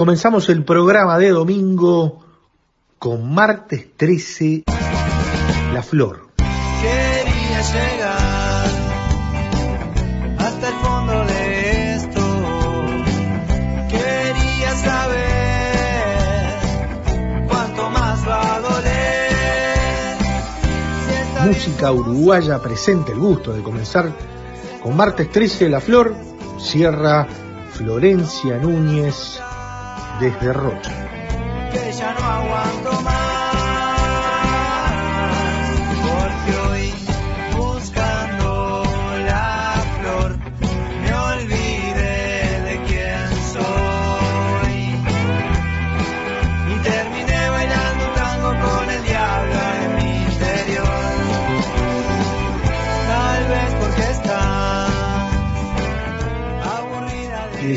Comenzamos el programa de domingo con martes 13, La Flor. Quería llegar hasta el fondo de esto. Quería saber cuánto más va a doler. Música uruguaya presente, el gusto de comenzar con martes 13, La Flor. Cierra Florencia Núñez desde Rocha.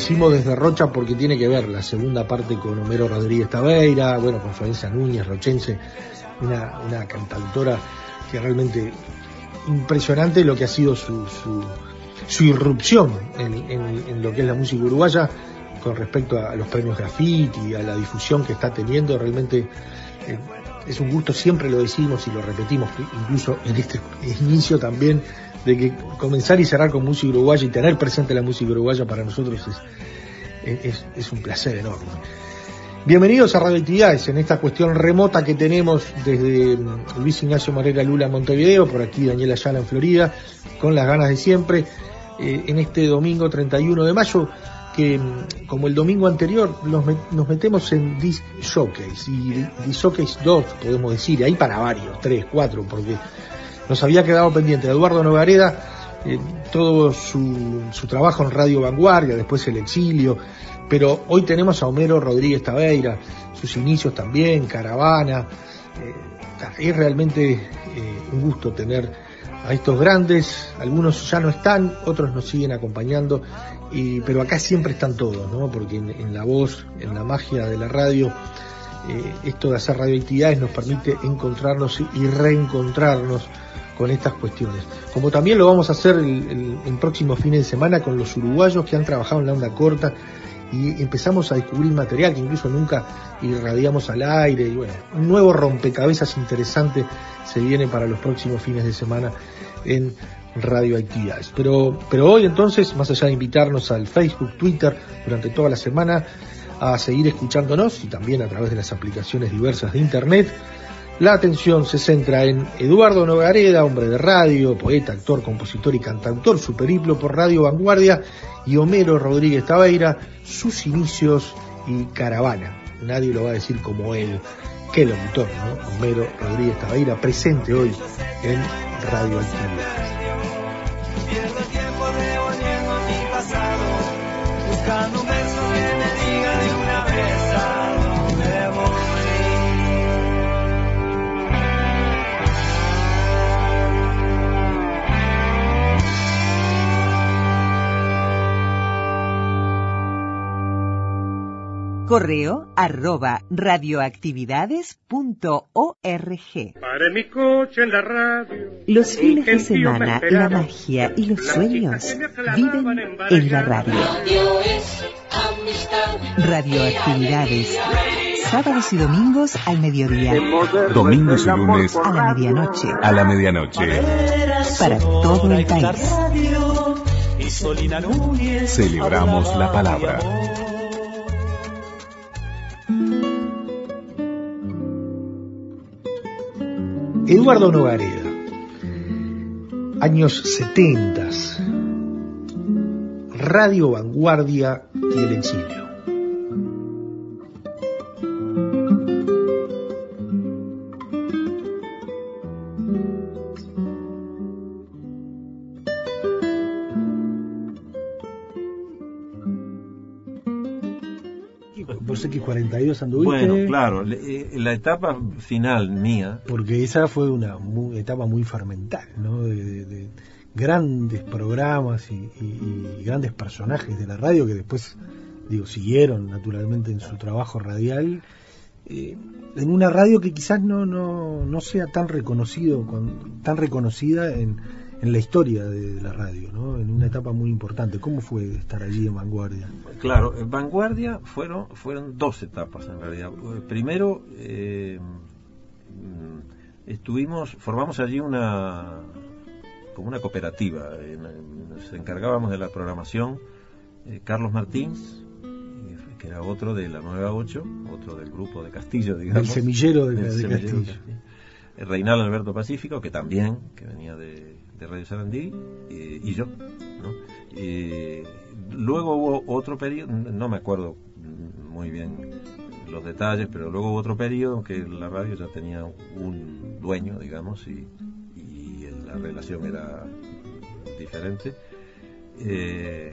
Decimos desde Rocha porque tiene que ver la segunda parte con Homero Rodríguez Tabeira, bueno, con Florencia Núñez, rochense, una, una cantautora que realmente impresionante lo que ha sido su, su, su irrupción en, en- en lo que es la música uruguaya con respecto a los premios graffiti, a la difusión que está teniendo, realmente eh, es un gusto, siempre lo decimos y lo repetimos, incluso en este inicio también, de que comenzar y cerrar con música uruguaya y tener presente la música uruguaya para nosotros es, es, un placer enorme. Bienvenidos a Radio Actividades en esta cuestión remota que tenemos desde mm, Luis Ignacio Morera Lula en Montevideo, por aquí Daniela Ayala en Florida, con las ganas de siempre, eh, en este domingo 31 de mayo, que mm, como el domingo anterior nos, met- nos metemos en Disc Showcase, y Disc Showcase 2 podemos decir, ahí para varios, 3, 4, porque nos había quedado pendiente Eduardo Novareda, eh, todo su, su trabajo en Radio Vanguardia, después el exilio, pero hoy tenemos a Homero Rodríguez Tabeira, sus inicios también, Caravana, eh, es realmente eh, un gusto tener a estos grandes, algunos ya no están, otros nos siguen acompañando, y, pero acá siempre están todos, ¿no? porque en, en la voz, en la magia de la radio, eh, esto de hacer radioactividades nos permite encontrarnos y reencontrarnos con estas cuestiones. Como también lo vamos a hacer el, el- en próximos fines de semana con los uruguayos que han trabajado en la onda corta y empezamos a descubrir material que incluso nunca irradiamos al aire y bueno, un nuevo rompecabezas interesante se viene para los próximos fines de semana en radioactividades. Pero, pero hoy entonces, más allá de invitarnos al Facebook, Twitter durante toda la semana a seguir escuchándonos y también a través de las aplicaciones diversas de internet, la atención se centra en Eduardo Nogareda, hombre de radio, poeta, actor, compositor y cantautor, su periplo por Radio Vanguardia, y Homero Rodríguez Tabeira, sus inicios y caravana. Nadie lo va a decir como él. Qué locutor, ¿no? Homero Rodríguez Tabeira, presente hoy en Radio buscando Correo arroba radioactividades.org. Para mi coche en la radio. Los fines de semana, la magia y los sueños viven en la radio. Radioactividades. Sábados y domingos al mediodía. Domingos y lunes A la medianoche. a la medianoche. Para todo el país. Celebramos la palabra. Eduardo Nogareda, años 70, Radio Vanguardia y el exilio. X42 anduviste. Bueno, claro, le- eh, la etapa final mía, Porque esa fue una etapa muy fermental, ¿no? De, de- de grandes programas y, y- y grandes personajes de la radio que después, digo, siguieron naturalmente en su trabajo radial. eh, en una radio que quizás no, no, no sea tan reconocido, con, tan reconocida en, en la historia de la radio, ¿no? En una etapa muy importante. ¿Cómo fue estar allí en vanguardia? claro, en Vanguardia fueron, fueron dos etapas en realidad. Primero, eh, estuvimos, formamos allí una, como una cooperativa, nos encargábamos de la programación, eh, Carlos Martins, eh, que era otro de la Nueva 8, otro del grupo de Castillo, digamos. Del semillero de, de semillero Castillo. Castillo. Reinaldo Alberto Pacífico, que también, que venía de, de Radio Sarandí, y yo. luego hubo otro periodo, no me acuerdo muy bien los detalles, pero luego hubo otro periodo que la radio ya tenía un dueño, digamos, y, la relación era diferente. Eh,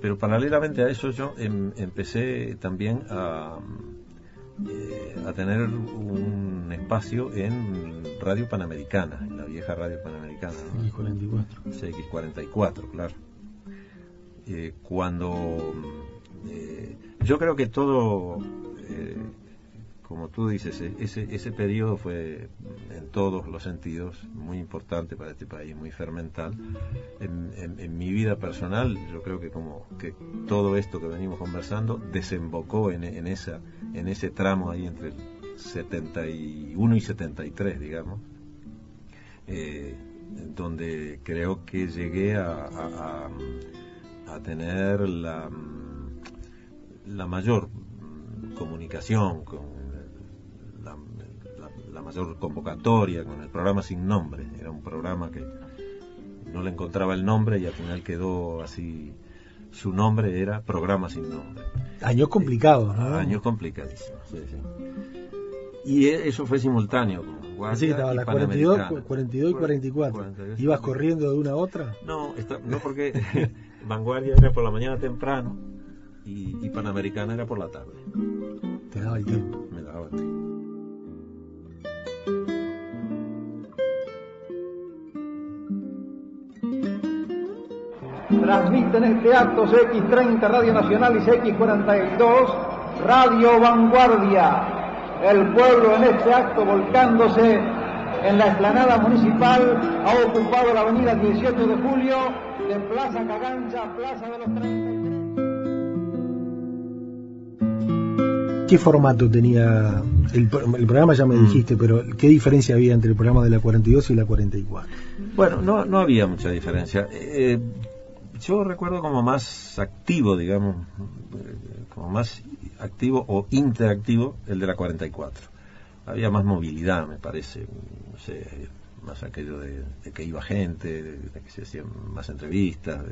pero paralelamente a eso yo em- empecé también eh, a tener un espacio en Radio Panamericana, en la vieja Radio Panamericana, ¿no? X44. CX44, claro. Eh, cuando eh, yo creo que todo, eh, como tú dices, ese, ese periodo fue en todos los sentidos muy importante para este país, muy fermental. En, en- en mi vida personal, yo creo que como que todo esto que venimos conversando desembocó en, en esa, en ese tramo ahí entre el 71 y 73, digamos eh, donde creo que llegué a, a- a- a tener la, la mayor comunicación con la, la- la mayor convocatoria con el programa sin nombre. Era un programa que no le encontraba el nombre y al final quedó así. Su nombre era Programa sin nombre. Años complicados, ¿no? Años complicadísimos. sí, sí. Y eso fue simultáneo. con Vanguardia Así que estaba y las 42, Panamericana. 42 y 44. 42, ¿Ibas 44. corriendo de una a otra? No, está- no porque Vanguardia era por la mañana temprano y, y Panamericana era por la tarde. Te daba el tiempo. Me daba tiempo. Transmiten este acto CX30 Radio Nacional y CX42 Radio Vanguardia. El pueblo en este acto volcándose en la explanada municipal ha ocupado la avenida 18 de julio de Plaza Cagancha a Plaza de los 33. ¿Qué formato tenía el programa? Ya me Mm. dijiste, pero ¿qué diferencia había entre el programa de la 42 y la 44? Bueno, no, no había mucha diferencia. Eh, yo recuerdo como más activo, digamos, eh, como más activo o interactivo el de la 44. Había más movilidad, me parece, no sé, más aquello de, que iba gente, de, que se hacían más entrevistas.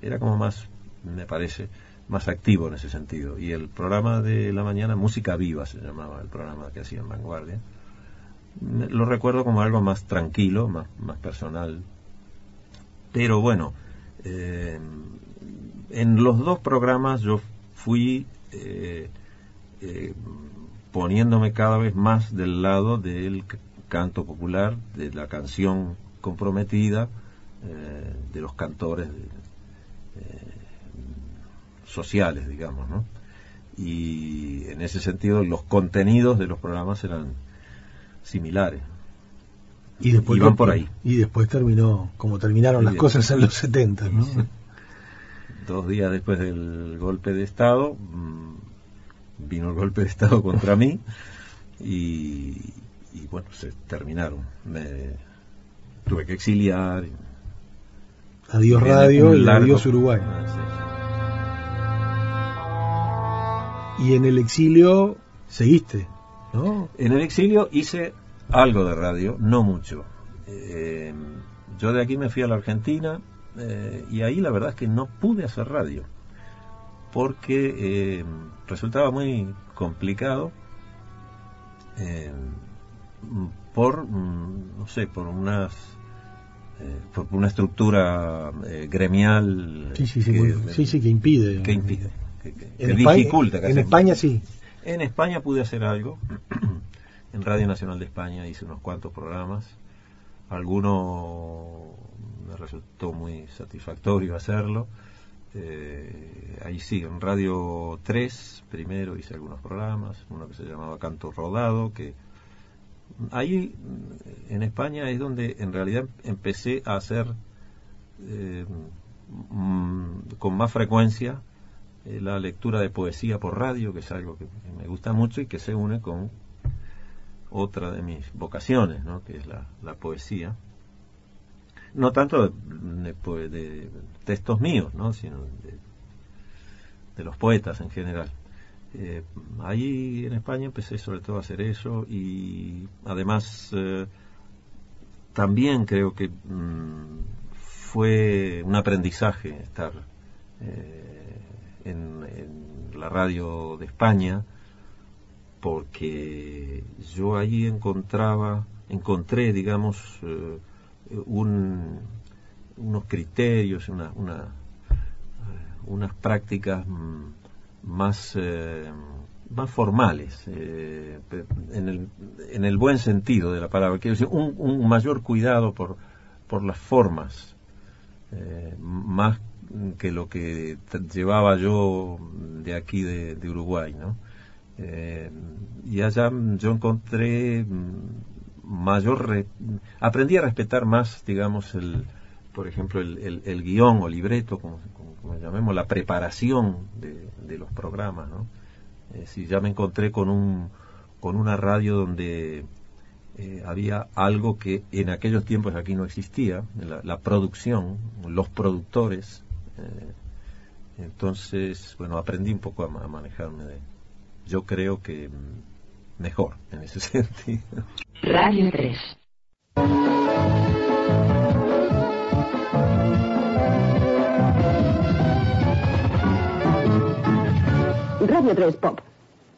era como más, me parece, más activo en ese sentido. Y el programa de la mañana, Música Viva se llamaba el programa que hacía en Vanguardia. Lo recuerdo como algo más tranquilo, más, más personal. Pero bueno, eh, en los dos programas yo fui eh, eh, poniéndome cada vez más del lado del canto popular, de la canción comprometida, eh, de los cantores eh, sociales, digamos, ¿no? y en ese sentido los contenidos de los programas eran similares. Y después Iban por ahí. Y después terminó, como terminaron Y las después- cosas en los 70, ¿no? Sí. Dos días después del golpe de Estado, mm, vino el golpe de Estado contra mí y, y bueno, se terminaron. Me tuve que exiliar. Adiós Radio y adiós Uruguay. Ah, Y en el exilio seguiste, ¿no? En el exilio hice algo de radio, no mucho. Eh, yo de aquí me fui a la Argentina eh, y ahí la verdad es que no pude hacer radio porque eh, resultaba muy complicado eh, por, mm, no sé, por unas por una estructura gremial Sí, sí, sí, que, sí, sí, que impide. que impide, que, En, dificulta en España sí. En España pude hacer algo. en Radio Nacional de España hice unos cuantos programas. Alguno me resultó muy satisfactorio hacerlo. Eh, ahí sí, en Radio 3 primero hice algunos programas, uno que se llamaba Canto Rodado, que ahí mm, en España es donde en realidad empecé a hacer eh, mm, con más frecuencia eh, la lectura de poesía por radio, que es algo que me gusta mucho y que se une con otra de mis vocaciones, ¿no? que es la, la poesía. No tanto de, de poe- de textos míos, ¿no? sino de, los poetas en general. Eh, ahí en España empecé sobre todo a hacer eso y además eh, también creo que mm, fue un aprendizaje estar eh, en, en la radio de España porque yo ahí encontraba encontré digamos eh, un- unos criterios una, eh, unas prácticas mm, más eh, más formales eh, en, el, en el buen sentido de la palabra quiero decir un, mayor cuidado por por las formas más que lo que llevaba yo de aquí de, Uruguay, ¿no? Y allá yo encontré mm, mayor, re- aprendí a respetar más, digamos, el, por ejemplo, el, el- guion o libreto, como, como- llamemos, la preparación de, los programas, ¿no? Si ya me encontré con un con una radio donde eh, había algo que en aquellos tiempos aquí no existía, la, producción, los productores. eh, entonces, bueno, aprendí un poco a, a manejarme de, yo creo que mm, mejor en ese sentido. Radio 3. Radio 3 Pop.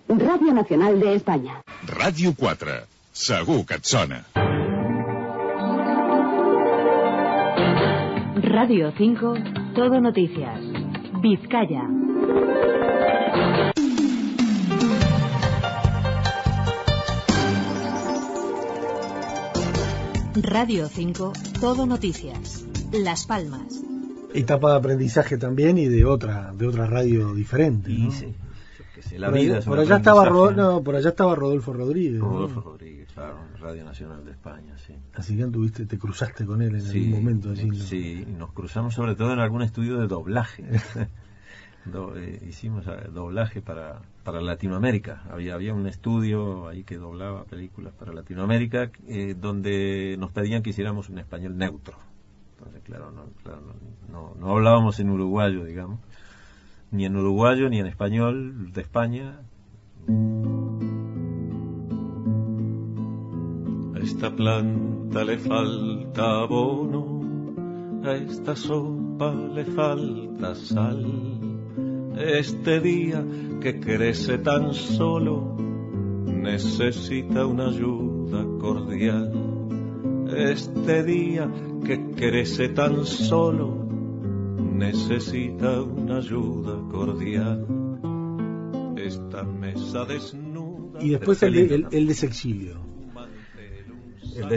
Radio Nacional de España. Ràdio 4. Segur que et sona. Radio 5, Todo Noticias. Vizcaya. Radio 5, Todo Noticias. Las Palmas. Etapa de aprendizaje también y de otra, de otra radio diferente. Y ¿no? sí, sé, la por vida allá, es por allá estaba no, por allá estaba Rodolfo Rodríguez. ¿no? Rodolfo Rodríguez, claro, Radio Nacional de España, sí. Así que te cruzaste con él en Sí, algún momento. allí, ¿no? sí, nos cruzamos sobre todo en algún estudio de doblaje. Do- eh, hicimos eh, doblaje para, para Latinoamérica. Había, había un estudio ahí que doblaba películas para Latinoamérica eh, donde nos pedían que hiciéramos un español neutro. Entonces, claro, no, claro, no, no, no hablábamos en uruguayo, digamos. Ni en uruguayo ni en español de España. A esta planta le falta abono, a esta sopa le falta sal. Este día que crece tan solo necesita una ayuda cordial. Este día que crece tan solo necesita una ayuda cordial. Esta mesa desnuda. Y después el, el, el desexilio.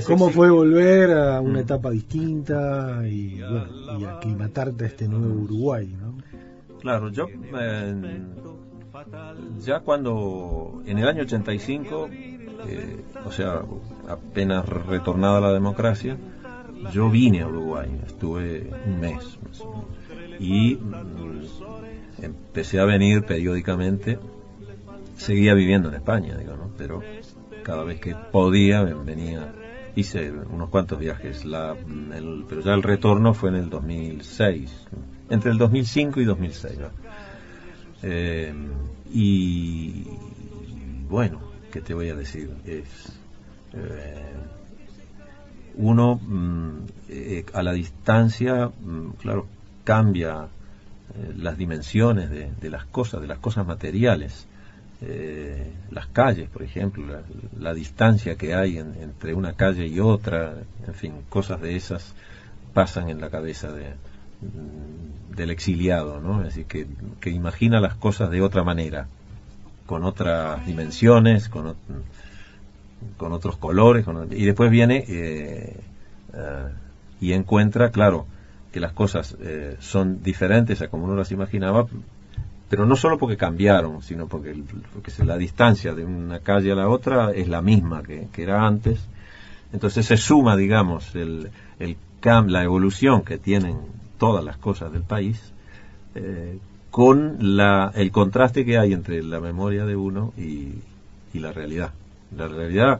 ¿Cómo fue volver a una etapa distinta y, bueno, y aclimatarte a este nuevo Uruguay? ¿no? Claro, yo eh, ya cuando en el año 85, eh, o sea, apenas retornada la democracia, yo vine a Uruguay, estuve un mes más o menos, y mm, empecé a venir periódicamente. Seguía viviendo en España, digo, ¿no? Pero cada vez que podía venía hice unos cuantos viajes, la, el- pero ya el retorno fue en el 2006, entre el 2005 y 2006. ¿no? Eh, y bueno, ¿qué te voy a decir? Es, eh, uno mm, eh, a la distancia, mm, claro, cambia eh, las dimensiones de, de las cosas, de las cosas materiales. Eh, las calles, por ejemplo, la, la distancia que hay en- entre una calle y otra, en fin, cosas de esas pasan en la cabeza de, mm, del exiliado, ¿no? Es decir, que, que imagina las cosas de otra manera, con otras dimensiones, con, ot- con otros colores, con y después viene eh, eh, y encuentra, claro, que las cosas eh, son diferentes a como uno las imaginaba, pero no solo porque cambiaron, sino porque, porque la distancia de una calle a la otra es la misma que, era antes. Entonces se suma, digamos, el, el la evolución que tienen todas las cosas del país eh, con la, el contraste que hay entre la memoria de uno y, la realidad. La realidad,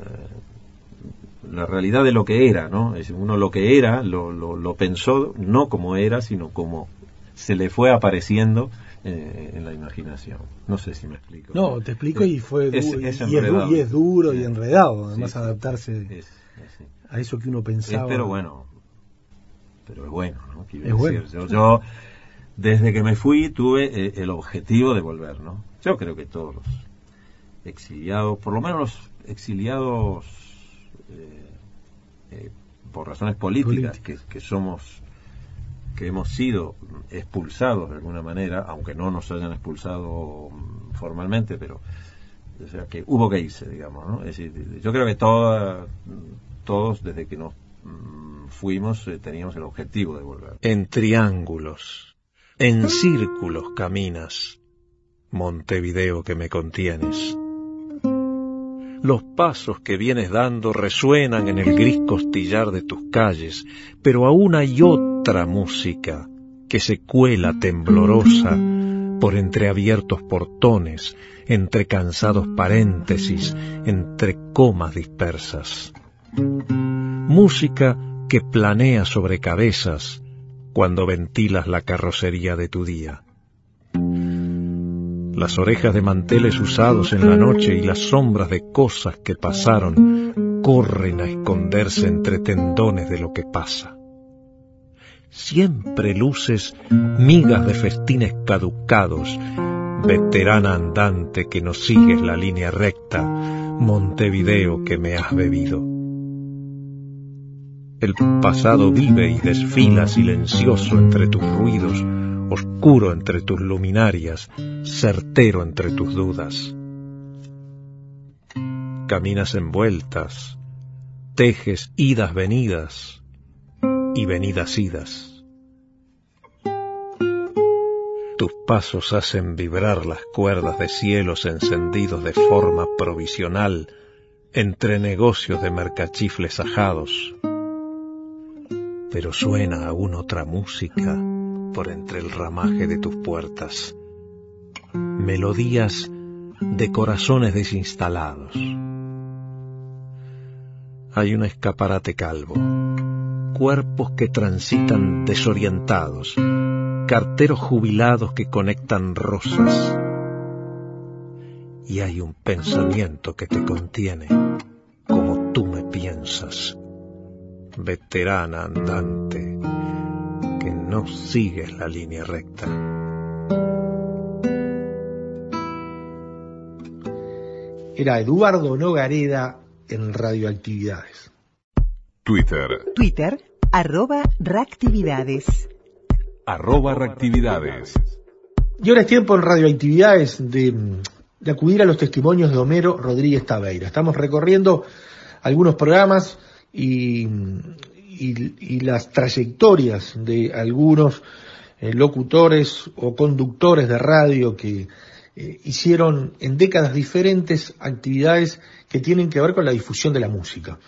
eh, la realidad de lo que era, ¿no? Es uno lo que era lo, lo, lo pensó no como era, sino como se le fue apareciendo eh, en la imaginación. No sé si me explico. No, te explico y fue Es- y, es y es duro y enredado, además Sí, adaptarse a eso que uno pensaba. pero bueno, pero es bueno, ¿no? Quiero Es bueno. Yo, yo, desde que me fui, tuve eh, el objetivo de volver, ¿no? Yo creo que todos los exiliados, por lo menos los exiliados eh, eh, por razones políticas, que, que somos, que hemos sido expulsados de alguna manera, aunque no nos hayan expulsado mm, formalmente, pero o sea que hubo que irse, digamos, ¿no? Es decir, yo creo que toda- todos desde que nos mm, fuimos eh, teníamos el objetivo de volver. En triángulos, en círculos caminas, Montevideo que me contienes. Los pasos que vienes dando resuenan en el gris costillar de tus calles, pero aún hay otra música que se cuela temblorosa por entreabiertos portones, entre cansados paréntesis, entre comas dispersas. Música que planea sobre cabezas cuando ventilas la carrocería de tu día. Las orejas de manteles usados en la noche y las sombras de cosas que pasaron corren a esconderse entre tendones de lo que pasa. Siempre luces migas de festines caducados, veterana andante que no sigues la línea recta, Montevideo que me has bebido. El pasado vive y desfila silencioso entre tus ruidos, oscuro entre tus luminarias, certero entre tus dudas. Caminas envueltas, tejes idas venidas y venidas idas. Tus pasos hacen vibrar las cuerdas de cielos encendidos de forma provisional entre negocios de mercachifles ajados pero suena aún otra música por entre el ramaje de tus puertas. Melodías de corazones desinstalados. Hay un escaparate calvo, cuerpos que transitan desorientados, carteros jubilados que conectan rosas. Y hay un pensamiento que te contiene, como tú me piensas veterana andante, que no sigues la línea recta. Era Eduardo Nogareda en Radioactividades. Twitter, Twitter, arroba reactividades. arroba reactividades. Y ahora es tiempo en Radioactividades de, de acudir a los testimonios de Homero Rodríguez Tabeira. Estamos recorriendo algunos programas y, y- y las trayectorias de algunos eh, locutores o conductores de radio que eh, hicieron en décadas diferentes actividades que tienen que ver con la difusión de la música.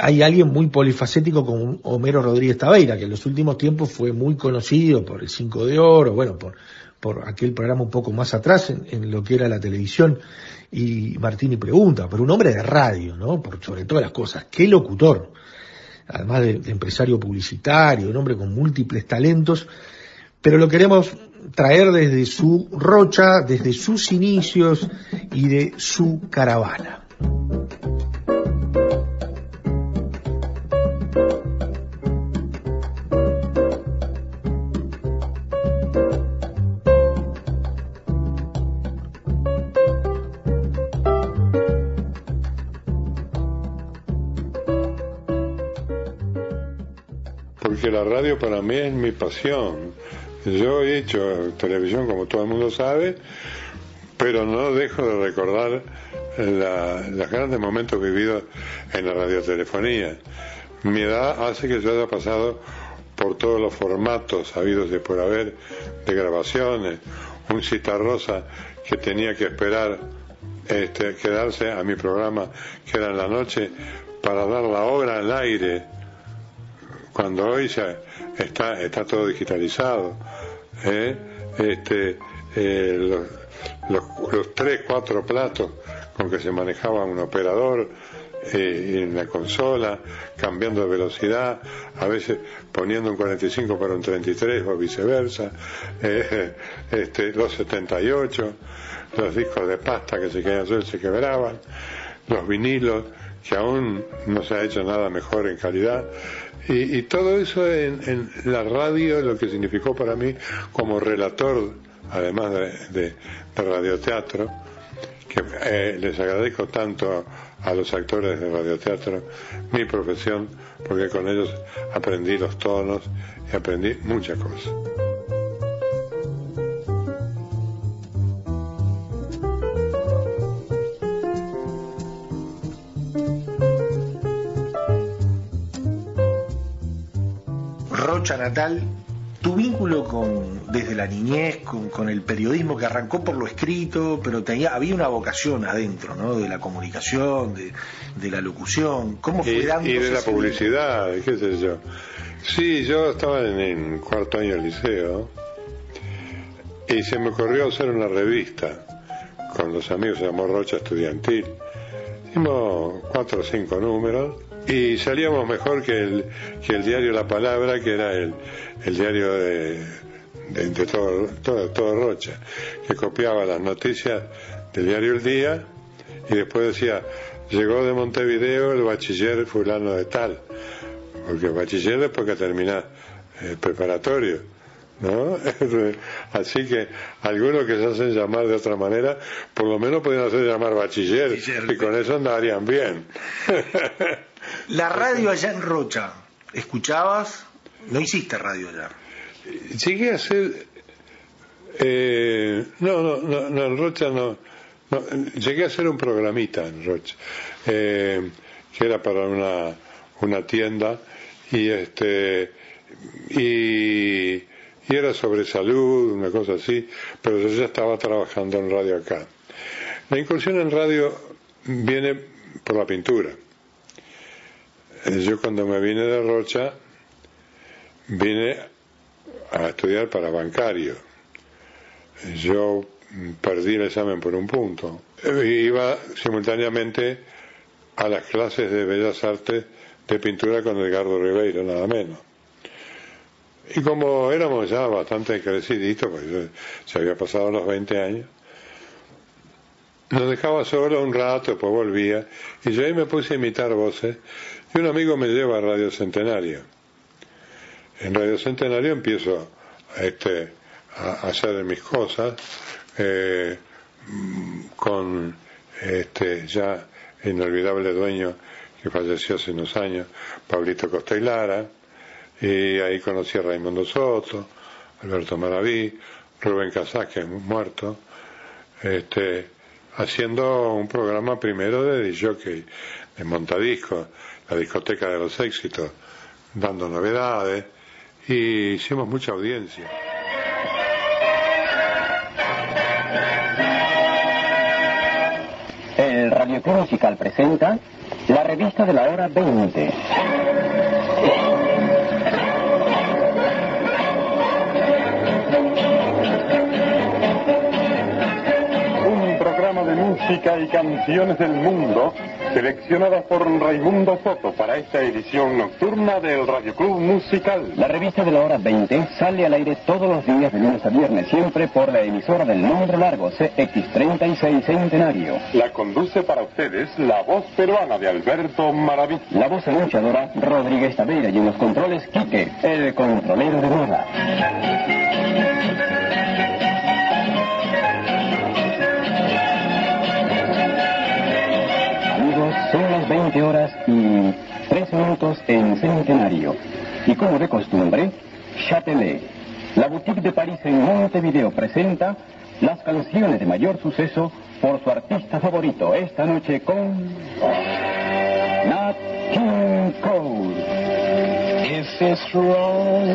Hay alguien muy polifacético como Homero Rodríguez Tabeira, que en los últimos tiempos fue muy conocido por el Cinco de Oro, bueno, por, aquel programa un poco más atrás en, en lo que era la televisión y Martini pregunta, pero un hombre de radio, ¿no? Por sobre todas las cosas, qué locutor, además de, de empresario publicitario, un hombre con múltiples talentos, pero lo queremos traer desde su rocha, desde sus inicios y de su caravana. Radio para mí es mi pasión. Yo he hecho televisión como todo el mundo sabe, pero no dejo de recordar la- los grandes momentos vividos en la radiotelefonía. Mi edad hace que yo haya pasado por todos los formatos habidos de por haber de grabaciones, un citarrosa que tenía que esperar este, quedarse a mi programa que era en la noche para dar la hora al aire cuando hoy ya está, está todo digitalizado. ¿eh? Este, eh, los, los- los tres, cuatro platos con que se manejaba un operador eh, en la consola, cambiando de velocidad, a veces poniendo un 45 para un 33 o viceversa, eh, este, los 78, los discos de pasta que se y se quebraban, los vinilos, que aún no se ha hecho nada mejor en calidad. Y, y todo eso en, en la radio, lo que significó para mí como relator, además de, de- radioteatro, que eh, les agradezco tanto a los actores de radioteatro mi profesión, porque con ellos aprendí los tonos y aprendí muchas cosas. Rocha Natal, tu vínculo con, desde la niñez, con, con el periodismo que arrancó por lo escrito, pero tenía, había una vocación adentro, ¿no? De la comunicación, de, de la locución. ¿Cómo fue y, dándose y de la publicidad, qué sé yo. Sí, yo estaba en el cuarto año del liceo y se me ocurrió hacer una revista con los amigos, se llamó Rocha Estudiantil. Hicimos cuatro o cinco números y salíamos mejor que el, que el diario La Palabra, que era el, el diario de, de, de todo, todo, todo Rocha, que copiaba las noticias del diario El Día y después decía, llegó de Montevideo el bachiller fulano de tal, porque bachiller después que termina el preparatorio, ¿no? Así que algunos que se hacen llamar de otra manera, por lo menos podían hacer llamar bachiller, y con eso andarían bien. La radio allá en Rocha, ¿escuchabas? No hiciste radio allá. Llegué a hacer. eh, no, no, no, no, en Rocha no, no, Llegué a hacer un programita en Rocha, eh, que era para una, una tienda, y este. Y, y era sobre salud, una cosa así, pero yo ya estaba trabajando en radio acá. La incursión en radio viene por la pintura. Yo cuando me vine de Rocha, vine a estudiar para bancario. Yo perdí el examen por un punto. Iba simultáneamente a las clases de Bellas Artes de pintura con Edgardo Ribeiro, nada menos. Y como éramos ya bastante creciditos, pues se había pasado los 20 años, nos dejaba solo un rato, después volvía, y yo ahí me puse a imitar voces, y un amigo me lleva a Radio Centenario. En Radio Centenario empiezo este, a a hacer mis cosas eh, con este ya inolvidable dueño que falleció hace unos años, Pablito Costa y Lara, y ahí conocí a Raimundo Soto, Alberto Maraví, Rubén Casás, que es muerto, este, haciendo un programa primero de jockey, de montadiscos, la discoteca de los éxitos, dando novedades y hicimos mucha audiencia. El Radio Club Musical presenta la revista de la hora 20. Un programa de música y canciones del mundo seleccionadas por Raimundo Soto para esta edición nocturna del Radio Club Musical. La revista de la hora 20 sale al aire todos los días de lunes a viernes, siempre por la emisora del nombre largo CX36 Centenario. La conduce para ustedes la voz peruana de Alberto Maraví. La voz anunciadora Rodríguez Taveira y en los controles Quique, el controlero de moda. 20 horas y 3 minutos en Centenario. Y como de costumbre, Châtelet, la boutique de París en Montevideo presenta las canciones de mayor suceso por su artista favorito esta noche con Nat King Cole. If it's wrong,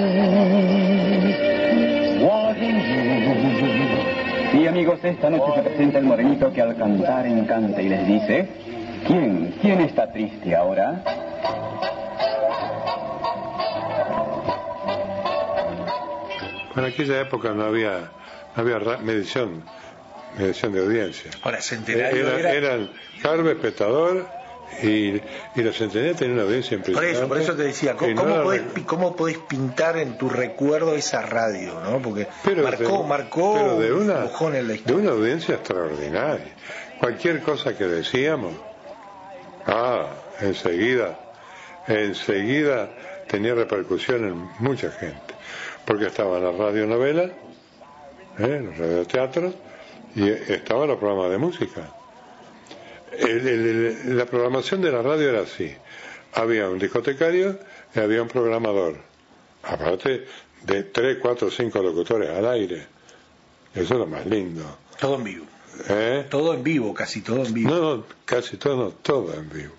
what do you? Y amigos, esta noche se presenta el morenito que al cantar encanta y les dice, ¿quién? ¿Quién está triste ahora? En aquella época no había, no había ra- medición, medición de audiencia. Ahora, Centenario Era- era- Eran Carlos, espectador, y, y los centenarios tenían una audiencia Por impresionante. eso, por eso te decía, ¿cómo, no cómo era podés, cómo podés pintar en tu recuerdo esa radio, ¿no? Porque pero marcó, de, marcó pero de un una, empujón en la de historia. una audiencia extraordinaria. Cualquier cosa que decíamos, ah, enseguida, enseguida tenía repercusión en mucha gente. Porque estaban las radionovelas, ¿eh? los radioteatros, y estaban los programas de música. El- la programación de la radio era así. Había un discotecario y había un programador. Aparte de tres, cuatro, cinco locutores al aire. Eso es lo más lindo. Todo en. ¿Eh? Todo en vivo, casi todo en vivo. No, no, casi todo, no, todo en vivo.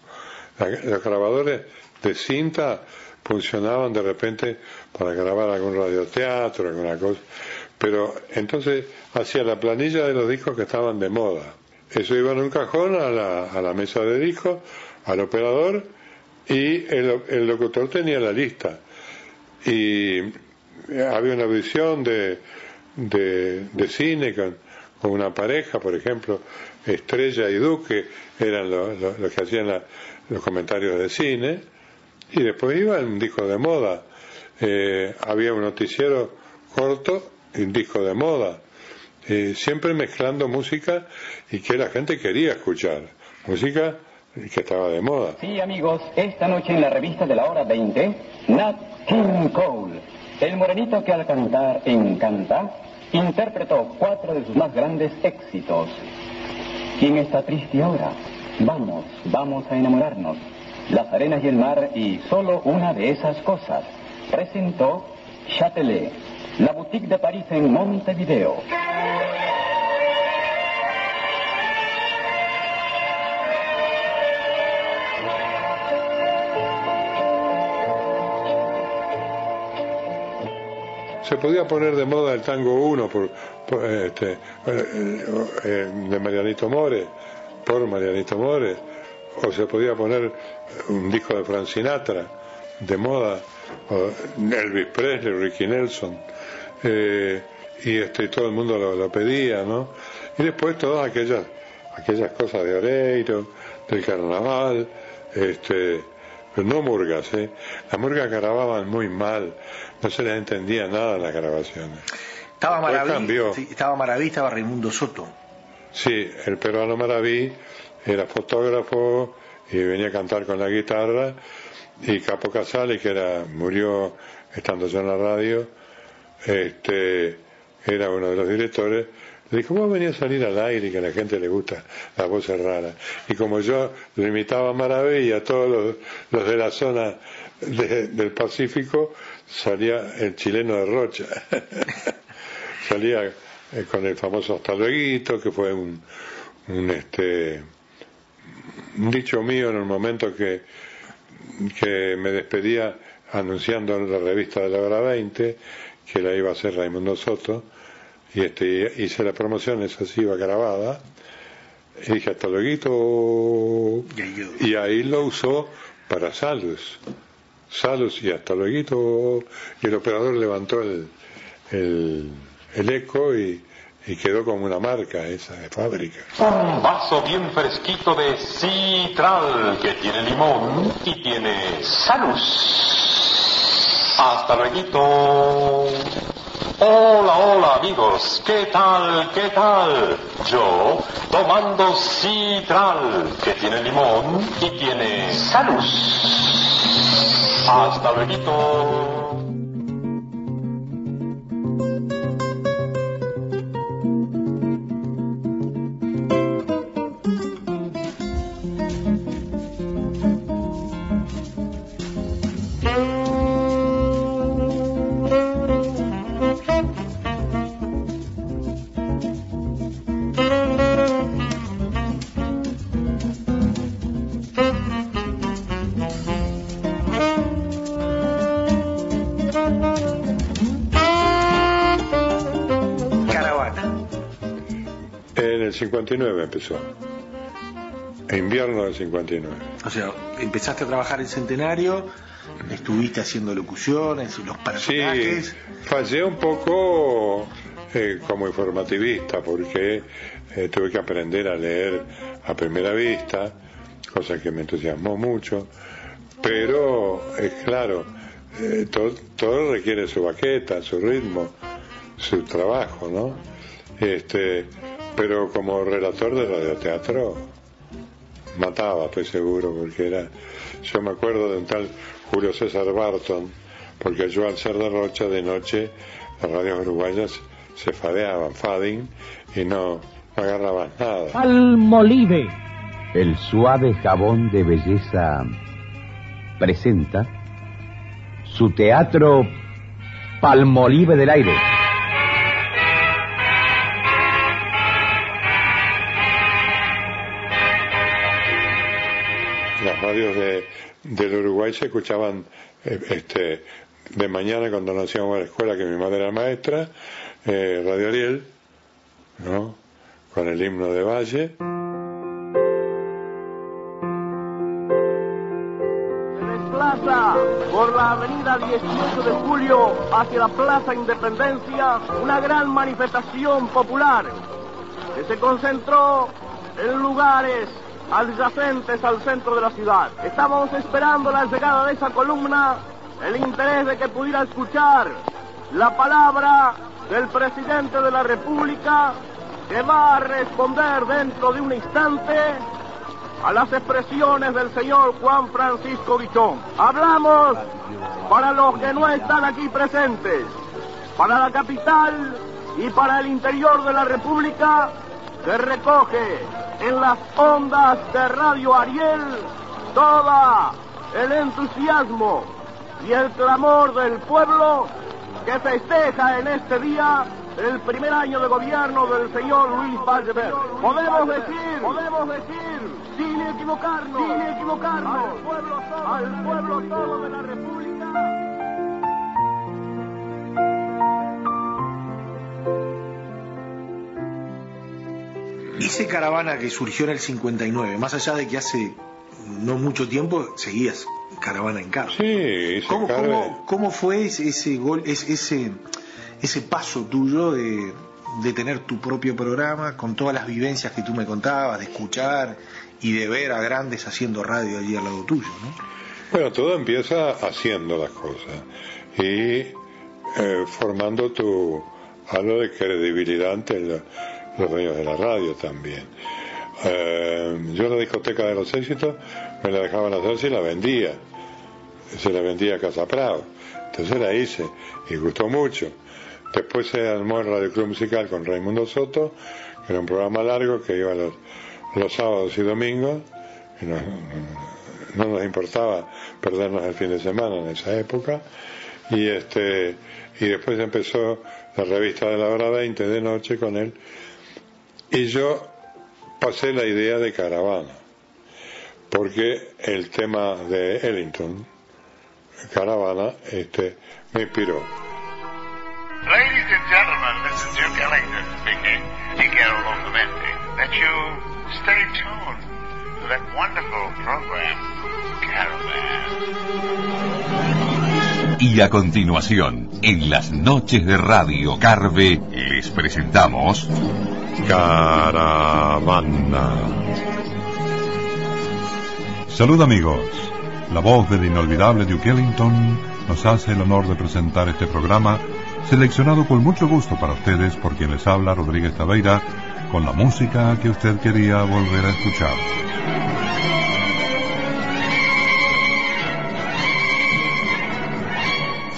La- los grabadores de cinta funcionaban de repente para grabar algún radioteatro, alguna cosa. Pero entonces hacía la planilla de los discos que estaban de moda. Eso iba en un cajón a la, a la mesa de discos, al operador, y el, el locutor tenía la lista. Y había una visión de, de, de cine con, con una pareja, por ejemplo, Estrella y Duque eran los lo- los que hacían la- los comentarios de cine, y después iba un disco de moda. Eh, había un noticiero corto y un disco de moda. Eh, siempre mezclando música y que la gente quería escuchar. Música que estaba de moda. Sí, amigos, esta noche en la revista de la hora 20, Nat King Cole, el morenito que al cantar encanta, interpretó cuatro de sus más grandes éxitos. ¿Quién está triste ahora? Vamos, vamos a enamorarnos. Las arenas y el mar y solo una de esas cosas. Presentó Châtelet, la boutique de París en Montevideo. Se podía poner de moda el tango 1 por, por, este, eh, eh, de Marianito More, por Marianito More, o se podía poner un disco de Frank Sinatra de moda, o Elvis Presley, Ricky Nelson, eh, y este todo el mundo lo, lo pedía, ¿no? Y después todas aquellas aquellas cosas de Oreiro, del carnaval, este, pero no murgas, ¿eh? Las murgas grababan muy mal, no se les entendía nada en las grabaciones. Estaba Maraví, sí, estaba Maraví, estaba Raimundo Soto. Sí, el peruano Maraví era fotógrafo y venía a cantar con la guitarra y Capo Casale, que era murió estando yo en la radio, este era uno de los directores, le dijo, vos venís a salir al aire y que a la gente le gusta las voces raras. Y como yo lo imitaba a Maraví y a todos los, los de la zona de- del Pacífico, salía el chileno de Rocha. salía eh, con el famoso hasta lueguito, que fue un, un este un dicho mío en el momento que, que me despedía anunciando en la revista de la hora 20 que la iba a hacer Raimundo Soto y este hice la promoción, esa sí iba grabada Y dije, hasta luego. Y ahí lo usó para Salus. Salus y hasta luego. Y el operador levantó el, el, eco y, y quedó como una marca esa de fábrica. Un vaso bien fresquito de citral que tiene limón y tiene salus. Hasta luego. Hola, hola amigos, ¿qué tal? ¿Qué tal? Yo tomando citral que tiene limón y tiene salus. Hasta luego. 59 empezó. En invierno del 59. O sea, empezaste a trabajar en Centenario, estuviste haciendo locuciones, los personajes. Sí, fallé un poco eh, como informativista porque eh, tuve que aprender a leer a primera vista, cosa que me entusiasmó mucho, pero es claro, eh, todo, todo requiere su baqueta, su ritmo, su trabajo, ¿no? Este, pero como relator de radioteatro mataba, estoy seguro, porque era, yo me acuerdo de un tal Julio César Barton, porque yo al ser de Rocha de noche, las radios uruguayas se fadeaban, fading, y no, no agarraban nada. Palmolive. El suave jabón de belleza presenta su teatro Palmolive del aire. Radios de, del Uruguay se escuchaban eh, este, de mañana cuando nos íbamos a la escuela, que mi madre era maestra, eh, Radio Ariel, ¿no? Con el himno de Valle. Desplaza por la avenida 18 de julio hacia la Plaza Independencia una gran manifestación popular que se concentró en lugares adyacentes al centro de la ciudad. Estamos esperando la llegada de esa columna, el interés de que pudiera escuchar la palabra del presidente de la República que va a responder dentro de un instante a las expresiones del señor Juan Francisco Guichón. Hablamos para los que no están aquí presentes, para la capital y para el interior de la República, que recoge en las ondas de Radio Ariel toda el entusiasmo y el clamor del pueblo que festeja en este día el primer año de gobierno del señor Luis Valdeverde. Podemos decir, podemos decir, sin equivocarnos, sin equivocarnos, al pueblo, todo, al pueblo todo de la República. Ese caravana que surgió en el 59, más allá de que hace no mucho tiempo seguías caravana en carro. Sí, ¿Cómo, cómo- cómo fue ese, ese gol, ese, ese, ese paso tuyo de, de tener tu propio programa con todas las vivencias que tú me contabas, de escuchar y de ver a grandes haciendo radio allí al lado tuyo, ¿no? Bueno, todo empieza haciendo las cosas y eh, formando tu algo de credibilidad ante la- los dueños de la radio también. Eh, yo la discoteca de los éxitos me la dejaban hacer si la vendía. Se la vendía a Casa Prado. Entonces la hice y gustó mucho. Después se armó el Radio Club Musical con Raimundo Soto, que era un programa largo que iba los, los sábados y domingos. Y no, no nos importaba perdernos el fin de semana en esa época. Y este y después empezó la revista de la hora 20 de noche con él. Y yo pasé la idea de caravana, porque el tema de Ellington, caravana, este, me inspiró. Ladies and gentlemen, this is Duke Ellington speaking. Quiero locamente that you Stay tuned to that wonderful program, Caravan. Y a continuación, en las noches de Radio Carve, les presentamos Caravana. Salud amigos. La voz del inolvidable Duke Ellington nos hace el honor de presentar este programa seleccionado con mucho gusto para ustedes por quien les habla Rodríguez Taveira con la música que usted quería volver a escuchar.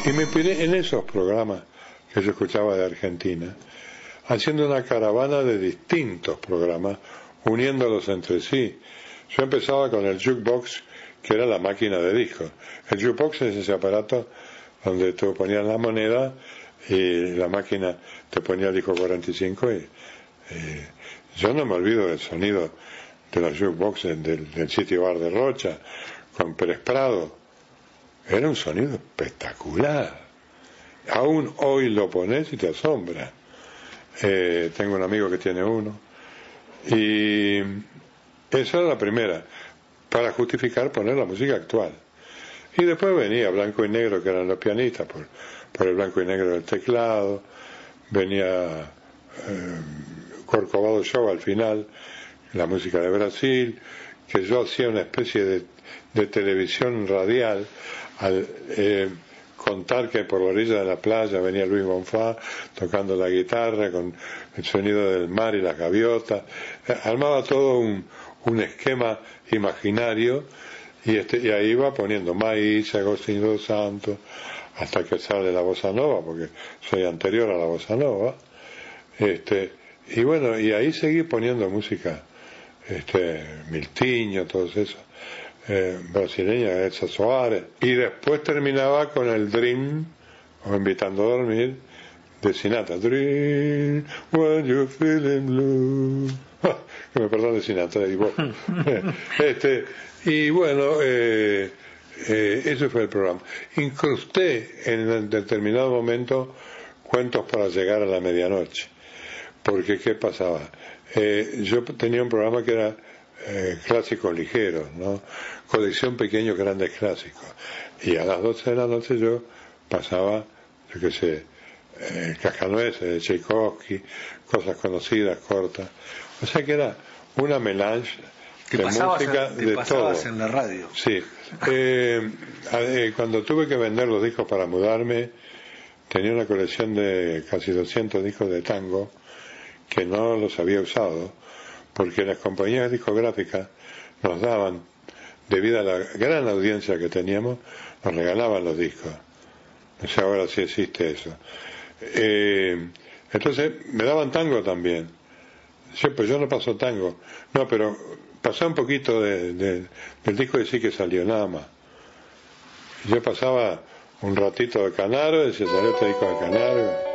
Y me inspiré en esos programas que yo escuchaba de Argentina, haciendo una caravana de distintos programas, uniéndolos entre sí. Yo empezaba con el jukebox, que era la máquina de discos. El jukebox es ese aparato donde tú ponías la moneda y la máquina te ponía el disco 45 y, y yo no me olvido del sonido de los jukeboxes del, del sitio bar de Rocha con Pérez Prado era un sonido espectacular. Aún hoy lo pones y te asombra. Eh, tengo un amigo que tiene uno. Y esa era la primera para justificar poner la música actual. Y después venía blanco y negro que eran los pianistas por, por el blanco y negro del teclado. Venía eh, Corcovado Show al final, la música de Brasil, que yo hacía una especie de, de televisión radial al eh, contar que por la orilla de la playa venía Luis Bonfá tocando la guitarra con el sonido del mar y las gaviotas, eh, armaba todo un, un esquema imaginario y, este, y ahí iba poniendo maíz, Agostinho dos Santos, hasta que sale la bossa nova, porque soy anterior a la bossa nova, este, y bueno, y ahí seguí poniendo música, este, Miltiño, todos esos, eh, brasileña, Elsa Soares, y después terminaba con el Dream, o Invitando a Dormir, de Sinatra, Dream, when you're feeling blue, que me perdone Sinatra, y bueno, este, y bueno, eh, eh, ese fue el programa. Incrusté en determinado momento cuentos para llegar a la medianoche. Porque ¿qué pasaba? Eh, yo tenía un programa que era eh, clásicos ligeros, ¿no? Colección pequeños, grandes clásicos. Y a las 12 de la noche yo pasaba, yo qué sé, eh, Cascanueces de Tchaikovsky, cosas conocidas, cortas. O sea que era una melange de música te de pasabas todo. en la radio. Sí. Eh, eh, cuando tuve que vender los discos para mudarme, tenía una colección de casi 200 discos de tango que no los había usado porque las compañías discográficas nos daban, debido a la gran audiencia que teníamos, nos regalaban los discos. No sé ahora si existe eso. Eh, entonces me daban tango también. Sí, pues yo no paso tango. No, pero pasé un poquito de, de- del disco de sí que salió, nada más. Yo pasaba un ratito de Canaro, decía, salió este disco de Canaro.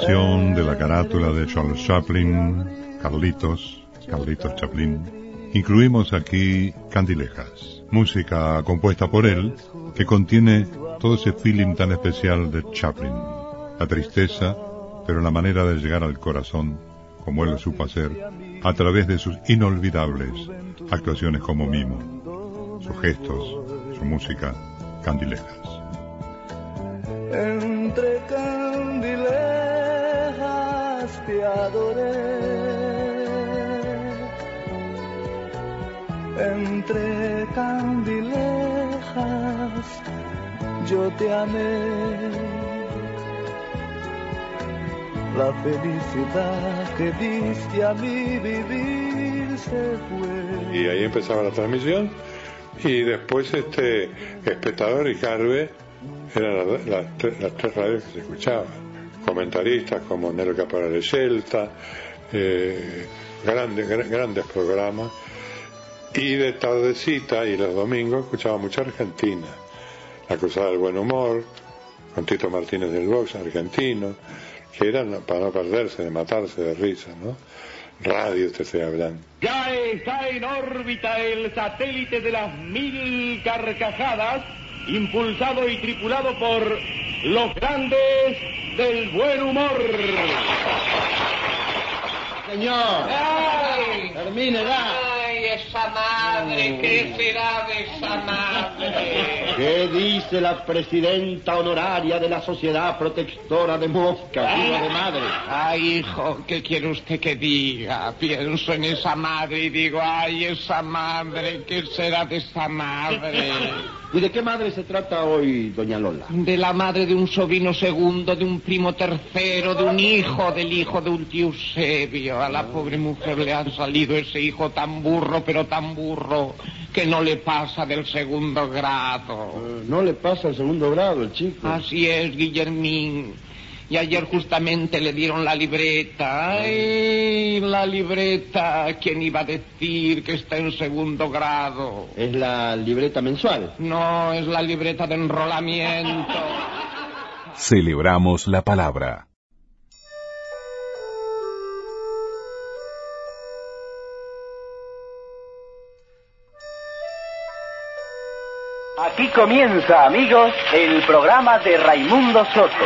Inclusión de la carátula de Charles Chaplin, Carlitos, Carlitos Chaplin, incluimos aquí Candilejas, música compuesta por él que contiene todo ese feeling tan especial de Chaplin, la tristeza, pero la manera de llegar al corazón, como él lo supo hacer, a través de sus inolvidables actuaciones como mimo, sus gestos, su música, Candilejas. Entre candilejas te adoré. Entre candilejas yo te amé. La felicidad que diste a mi vivir se fue. y ahí empezaba la transmisión y después este espectador y Carve eran las, las las tres radios que se escuchaban comentaristas como Nero Caporale Celta eh, grandes gra- grandes programas y de tardecita y los domingos escuchaba mucha Argentina La Cruzada del Buen Humor, con Tito Martínez del Box, argentino, que eran para no perderse, de matarse de risa, ¿no? Radio te estoy hablando. Ya está en órbita el satélite de las mil carcajadas, impulsado y tripulado por los grandes del buen humor. Señor, termine ya. Ay, esa madre, ¿qué será de esa madre? ¿Qué dice la presidenta honoraria de la Sociedad Protectora de Moscas, hija de madre? Ay, hijo, ¿qué quiere usted que diga? Pienso en esa madre y digo, ay, esa madre, ¿qué será de esa madre? ¿Y de qué madre se trata hoy, doña Lola? De la madre de un sobrino segundo, de un primo tercero, de un hijo, del hijo de un tío Eusebio. A la pobre mujer le ha salido ese hijo tan burro, pero tan burro, que no le pasa del segundo grado. Eh, No le pasa el segundo grado, el chico. Así es, Guillermín. Y ayer justamente le dieron la libreta. ¡Ay, la libreta! ¿Quién iba a decir que está en segundo grado? Es la libreta mensual. No, es la libreta de enrolamiento. Celebramos la palabra. Aquí comienza, amigos, el programa de Raimundo Soto.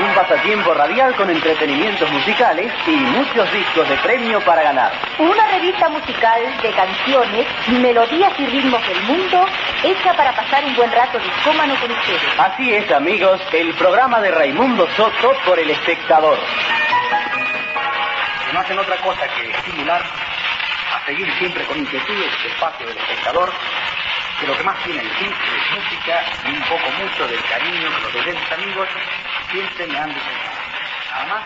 Un pasatiempo radial con entretenimientos musicales y muchos discos de premio para ganar. Una revista musical de canciones, melodías y ritmos del mundo, hecha para pasar un buen rato discómano con ustedes. Así es, amigos, el programa de Raimundo Soto por el espectador. no hacen otra cosa que estimular a seguir siempre con inquietud el espacio del espectador, que lo que más tiene en sí es música y un poco mucho del cariño que los oyentes amigos siempre me han deseado. Nada más.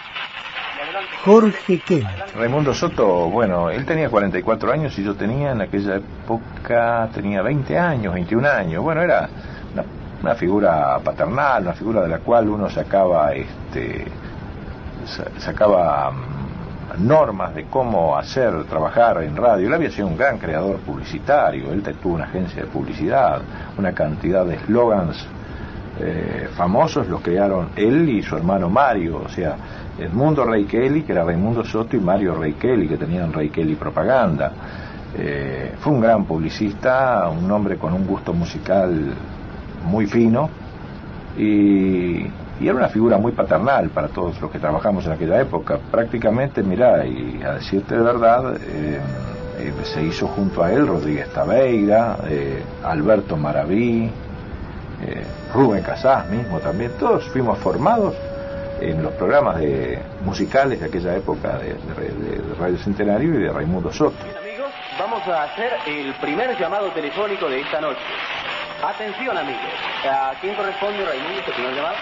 y adelante. Jorge Ken. Raimundo Soto, bueno, él tenía 44 años y yo tenía en aquella época, tenía 20 años, 21 años. Bueno, era una, una figura paternal, una figura de la cual uno sacaba, este, sa- sacaba mm, normas de cómo hacer, trabajar en radio. Él había sido un gran creador publicitario, él tuvo una agencia de publicidad, una cantidad de eslogans eh, famosos los crearon él y su hermano Mario, o sea, Edmundo Rey Kelly, que era Raimundo Soto, y Mario Rey Kelly, que tenían Rey Kelly Propaganda. Eh, fue un gran publicista, un hombre con un gusto musical muy fino y, y era una figura muy paternal para todos los que trabajamos en aquella época. Prácticamente, mira, y a decirte de verdad, eh, eh, se hizo junto a él Rodríguez Tabeira, eh, Alberto Maraví, Rubén Casás mismo también, todos fuimos formados en los programas de, musicales de aquella época de, de- Radio Centenario y de Raimundo Soto. Amigos, vamos a hacer el primer llamado telefónico de esta noche. Atención, amigos. ¿A quién corresponde, Raimundo, este primer llamado?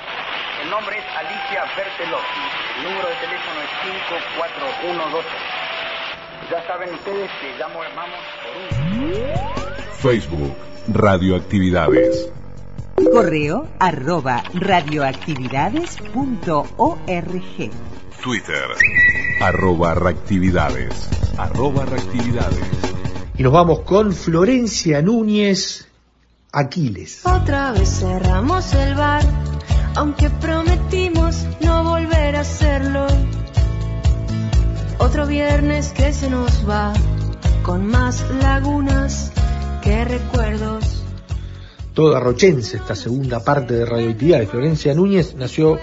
El nombre es Alicia Bertelotti. El número de teléfono es 54112. Ya saben ustedes que llamamos por un... Facebook, Radioactividades. Correo arroba radioactividades.org. Twitter, arroba reactividades. Arroba reactividades. Y nos vamos con Florencia Núñez Aquiles. Otra vez cerramos el bar, aunque prometimos no volver a hacerlo. Otro viernes que se nos va, con más lagunas que recuerdos. toda rochense, esta segunda parte de Radioactividades. Florencia Núñez nació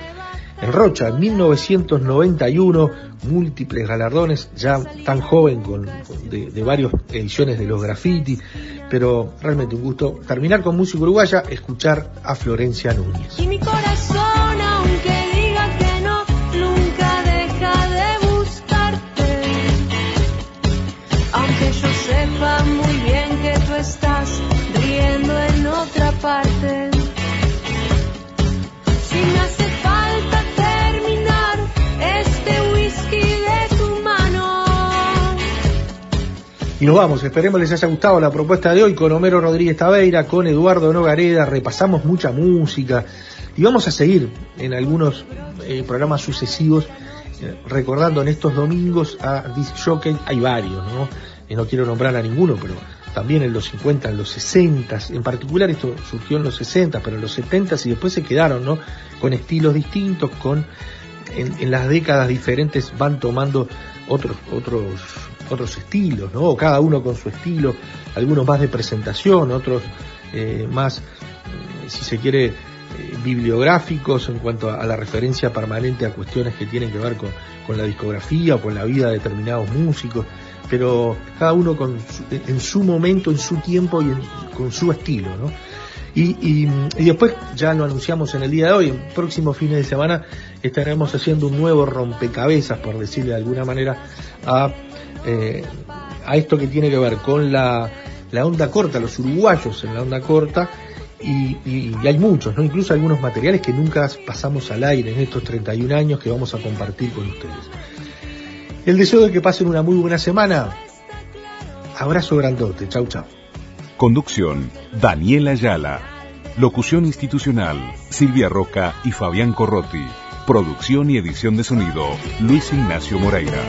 en Rocha en 1991, múltiples galardones, ya tan joven con, de, varias ediciones de los graffiti, pero realmente un gusto terminar con música uruguaya, escuchar a Florencia Núñez. Y nos vamos, esperemos les haya gustado la propuesta de hoy con Homero Rodríguez Taveira, con Eduardo Nogareda, repasamos mucha música y vamos a seguir en algunos eh, programas sucesivos eh, recordando en estos domingos a Disc Jockey, hay varios, ¿no? y no quiero nombrar a ninguno, pero también en los 50, en los 60, en particular esto surgió en los 60, pero en los 70 y después se quedaron, ¿no? Con estilos distintos, con en, en las décadas diferentes van tomando otros otros otros estilos, ¿no? Cada uno con su estilo, algunos más de presentación, otros eh, más, eh, si se quiere, eh, bibliográficos en cuanto a, a, la referencia permanente a cuestiones que tienen que ver con, con la discografía o con la vida de determinados músicos, pero cada uno con su, en su momento, en su tiempo y en, con su estilo, ¿no? Y, y, y, después, ya lo anunciamos en el día de hoy, en próximos fines de semana estaremos haciendo un nuevo rompecabezas, por decirle de alguna manera, a, eh, a esto que tiene que ver con la, la onda corta, los uruguayos en la onda corta, y, y, y, hay muchos, ¿no? incluso algunos materiales que nunca pasamos al aire en estos 31 años que vamos a compartir con ustedes. El deseo de que pasen una muy buena semana. Abrazo grandote. Chau, chau. Conducción, Daniela Ayala. Locución institucional, Silvia Roca y Fabián Corrotti. Producción y edición de sonido, Luis Ignacio Moreira.